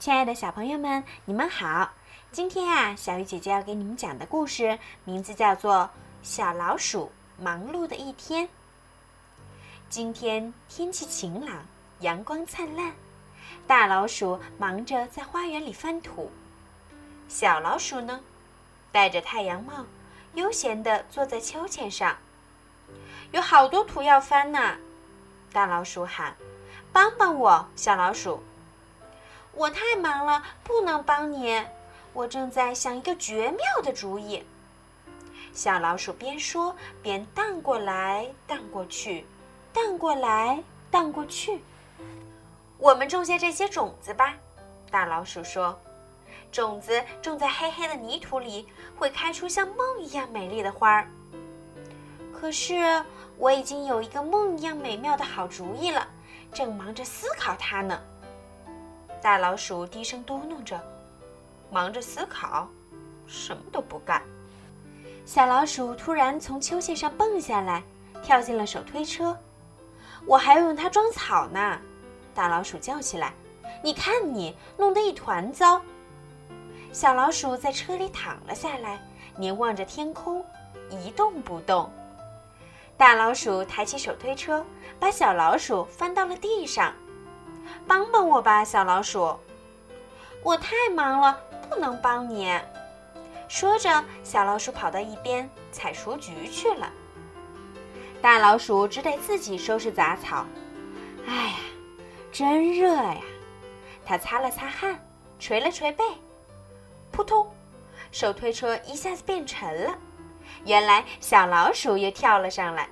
亲爱的小朋友们，你们好！今天啊，小鱼姐姐要给你们讲的故事名字叫做《小老鼠忙碌的一天》。今天天气晴朗，阳光灿烂，大老鼠忙着在花园里翻土，小老鼠呢，戴着太阳帽，悠闲地坐在秋千上。有好多土要翻呢，大老鼠喊：“帮帮我，小老鼠！”我太忙了，不能帮你。我正在想一个绝妙的主意。小老鼠边说边荡过来荡过去，荡过来荡过去。我们种下这些种子吧，大老鼠说。种子种在黑黑的泥土里，会开出像梦一样美丽的花儿。可是我已经有一个梦一样美妙的好主意了，正忙着思考它呢。大老鼠低声嘟囔着，忙着思考，什么都不干。小老鼠突然从秋千上蹦下来，跳进了手推车。我还要用它装草呢！大老鼠叫起来：“你看你弄得一团糟！”小老鼠在车里躺了下来，凝望着天空，一动不动。大老鼠抬起手推车，把小老鼠翻到了地上。帮帮我吧，小老鼠！我太忙了，不能帮你。说着，小老鼠跑到一边采雏菊去了。大老鼠只得自己收拾杂草。哎呀，真热呀！它擦了擦汗，捶了捶背，扑通，手推车一下子变沉了。原来小老鼠又跳了上来，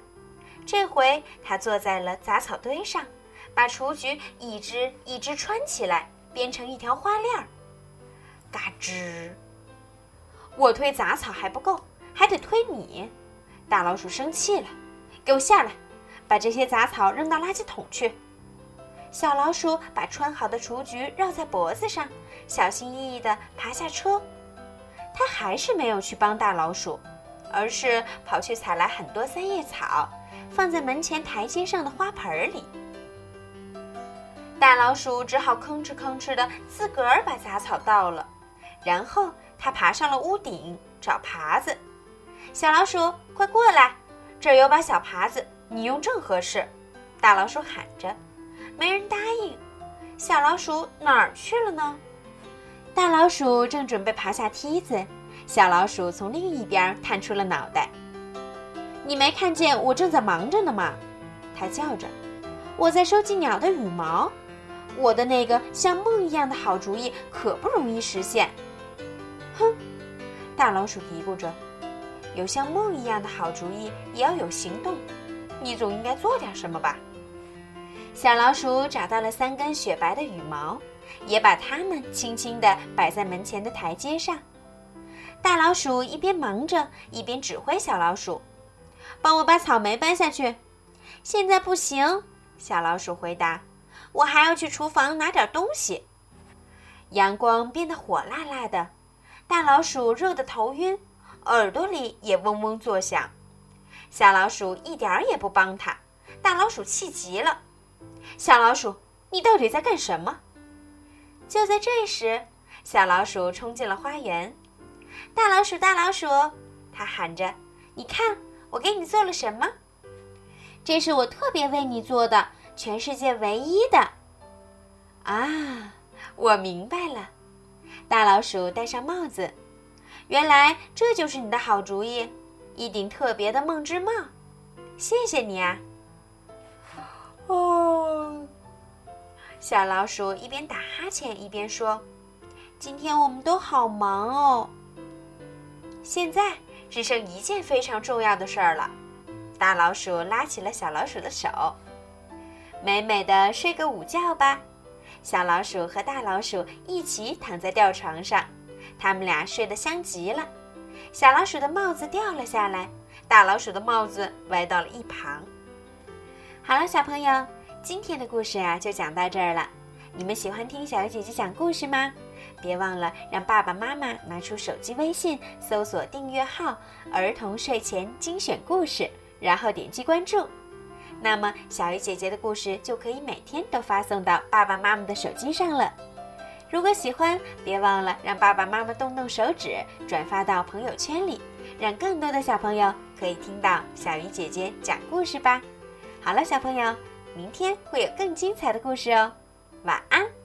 这回它坐在了杂草堆上。把雏菊一只一只穿起来，编成一条花链儿。嘎吱！我推杂草还不够，还得推你。大老鼠生气了，给我下来，把这些杂草扔到垃圾桶去。小老鼠把穿好的雏菊绕在脖子上，小心翼翼地爬下车。它还是没有去帮大老鼠，而是跑去采来很多三叶草，放在门前台阶上的花盆里。大老鼠只好吭哧吭哧的自个儿把杂草倒了，然后它爬上了屋顶找耙子。小老鼠，快过来，这儿有把小耙子，你用正合适。大老鼠喊着，没人答应。小老鼠哪儿去了呢？大老鼠正准备爬下梯子，小老鼠从另一边探出了脑袋。你没看见我正在忙着呢吗？它叫着，我在收集鸟的羽毛。我的那个像梦一样的好主意可不容易实现。哼，大老鼠嘀咕着：“有像梦一样的好主意，也要有行动。你总应该做点什么吧？”小老鼠找到了三根雪白的羽毛，也把它们轻轻地摆在门前的台阶上。大老鼠一边忙着，一边指挥小老鼠：“帮我把草莓搬下去。”现在不行，小老鼠回答。我还要去厨房拿点东西。阳光变得火辣辣的，大老鼠热得头晕，耳朵里也嗡嗡作响。小老鼠一点儿也不帮他，大老鼠气极了。小老鼠，你到底在干什么？就在这时，小老鼠冲进了花园。大老鼠，大老鼠，它喊着：“你看，我给你做了什么？这是我特别为你做的。”全世界唯一的啊！我明白了，大老鼠戴上帽子，原来这就是你的好主意，一顶特别的梦之帽。谢谢你啊！哦，小老鼠一边打哈欠一边说：“今天我们都好忙哦。”现在只剩一件非常重要的事儿了。大老鼠拉起了小老鼠的手。美美的睡个午觉吧，小老鼠和大老鼠一起躺在吊床上，他们俩睡得香极了。小老鼠的帽子掉了下来，大老鼠的帽子歪到了一旁。好了，小朋友，今天的故事呀就讲到这儿了。你们喜欢听小鱼姐姐讲故事吗？别忘了让爸爸妈妈拿出手机微信，搜索订阅号“儿童睡前精选故事”，然后点击关注。那么，小鱼姐姐的故事就可以每天都发送到爸爸妈妈的手机上了。如果喜欢，别忘了让爸爸妈妈动动手指，转发到朋友圈里，让更多的小朋友可以听到小鱼姐姐讲故事吧。好了，小朋友，明天会有更精彩的故事哦，晚安。